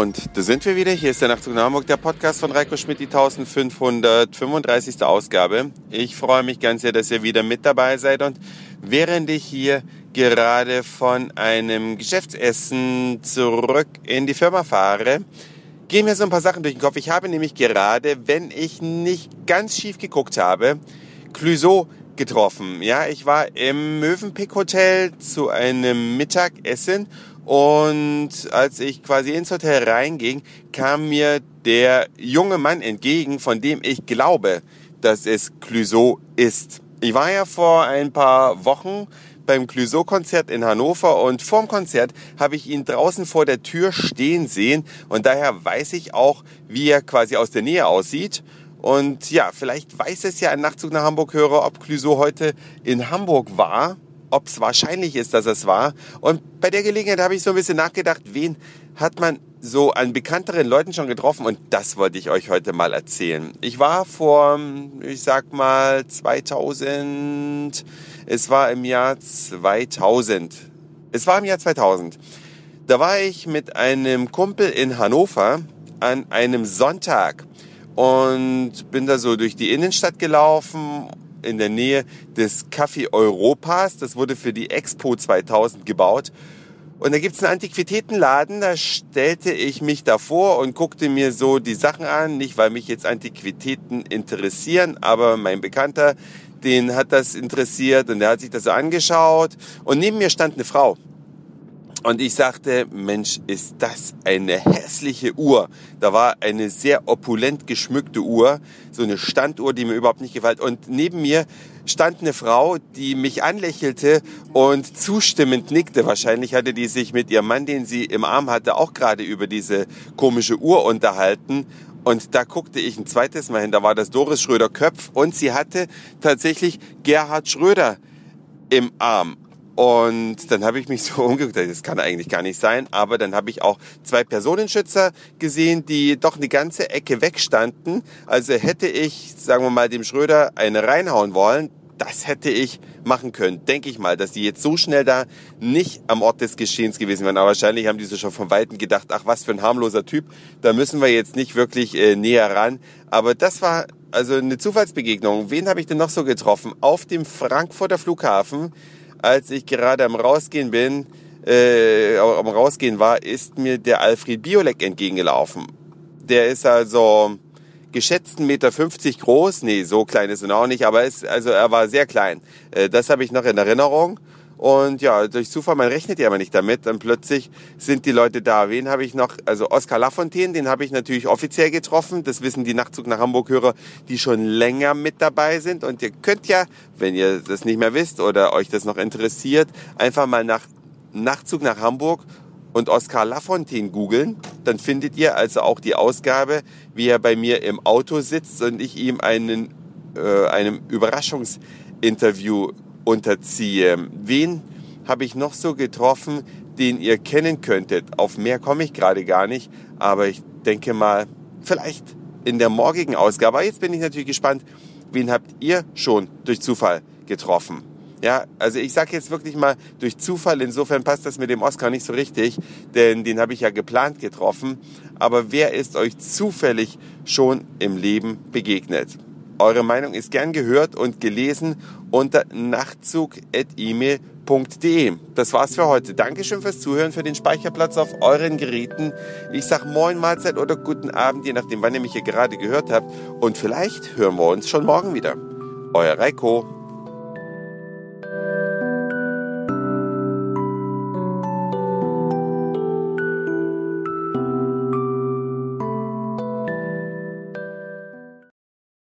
Und da sind wir wieder. Hier ist der Nachtzug nach Hamburg, der Podcast von Reiko Schmidt, die 1535. Ausgabe. Ich freue mich ganz sehr, dass ihr wieder mit dabei seid. Und während ich hier gerade von einem Geschäftsessen zurück in die Firma fahre, gehen mir so ein paar Sachen durch den Kopf. Ich habe nämlich gerade, wenn ich nicht ganz schief geguckt habe, Clouseau getroffen. Ja, ich war im Mövenpick Hotel zu einem Mittagessen und als ich quasi ins Hotel reinging, kam mir der junge Mann entgegen, von dem ich glaube, dass es Clouseau ist. Ich war ja vor ein paar Wochen beim Clouseau-Konzert in Hannover und vorm Konzert habe ich ihn draußen vor der Tür stehen sehen und daher weiß ich auch, wie er quasi aus der Nähe aussieht. Und ja, vielleicht weiß es ja ein Nachtzug nach Hamburg-Hörer, ob Clouseau heute in Hamburg war ob es wahrscheinlich ist, dass es war. Und bei der Gelegenheit habe ich so ein bisschen nachgedacht, wen hat man so an bekannteren Leuten schon getroffen und das wollte ich euch heute mal erzählen. Ich war vor, ich sag mal 2000, es war im Jahr 2000. Es war im Jahr 2000. Da war ich mit einem Kumpel in Hannover an einem Sonntag und bin da so durch die Innenstadt gelaufen in der Nähe des Café Europas. Das wurde für die Expo 2000 gebaut. Und da gibt's einen Antiquitätenladen, da stellte ich mich davor und guckte mir so die Sachen an, nicht weil mich jetzt Antiquitäten interessieren, aber mein Bekannter, den hat das interessiert und der hat sich das so angeschaut und neben mir stand eine Frau. Und ich sagte, Mensch, ist das eine hässliche Uhr. Da war eine sehr opulent geschmückte Uhr, so eine Standuhr, die mir überhaupt nicht gefällt. Und neben mir stand eine Frau, die mich anlächelte und zustimmend nickte. Wahrscheinlich hatte die sich mit ihrem Mann, den sie im Arm hatte, auch gerade über diese komische Uhr unterhalten. Und da guckte ich ein zweites Mal hin, da war das Doris Schröder-Köpf und sie hatte tatsächlich Gerhard Schröder im Arm. Und dann habe ich mich so umgeguckt, das kann eigentlich gar nicht sein. Aber dann habe ich auch zwei Personenschützer gesehen, die doch eine ganze Ecke wegstanden. Also hätte ich, sagen wir mal, dem Schröder eine reinhauen wollen, das hätte ich machen können. Denke ich mal, dass die jetzt so schnell da nicht am Ort des Geschehens gewesen wären. Aber wahrscheinlich haben die so schon von Weitem gedacht, ach was für ein harmloser Typ. Da müssen wir jetzt nicht wirklich äh, näher ran. Aber das war also eine Zufallsbegegnung. Wen habe ich denn noch so getroffen? Auf dem Frankfurter Flughafen als ich gerade am Rausgehen bin, äh, am Rausgehen war, ist mir der Alfred Biolek entgegengelaufen. Der ist also geschätzten Meter 50 groß. Nee, so klein ist er auch nicht, aber ist, also er war sehr klein. Äh, das habe ich noch in Erinnerung. Und ja, durch Zufall, man rechnet ja immer nicht damit. Dann plötzlich sind die Leute da. Wen habe ich noch? Also Oskar Lafontaine, den habe ich natürlich offiziell getroffen. Das wissen die Nachtzug nach Hamburg-Hörer, die schon länger mit dabei sind. Und ihr könnt ja, wenn ihr das nicht mehr wisst oder euch das noch interessiert, einfach mal nach Nachtzug nach Hamburg und Oskar Lafontaine googeln. Dann findet ihr also auch die Ausgabe, wie er bei mir im Auto sitzt und ich ihm einen, äh, einem Überraschungsinterview unterziehe. Wen habe ich noch so getroffen, den ihr kennen könntet? Auf mehr komme ich gerade gar nicht, aber ich denke mal, vielleicht in der morgigen Ausgabe. Aber jetzt bin ich natürlich gespannt, wen habt ihr schon durch Zufall getroffen? Ja, also ich sage jetzt wirklich mal durch Zufall, insofern passt das mit dem Oscar nicht so richtig, denn den habe ich ja geplant getroffen. Aber wer ist euch zufällig schon im Leben begegnet? Eure Meinung ist gern gehört und gelesen unter nachtzug.email.de. Das war's für heute. Dankeschön fürs Zuhören, für den Speicherplatz auf euren Geräten. Ich sag Moin, Mahlzeit oder guten Abend, je nachdem, wann ihr mich hier gerade gehört habt. Und vielleicht hören wir uns schon morgen wieder. Euer Reiko.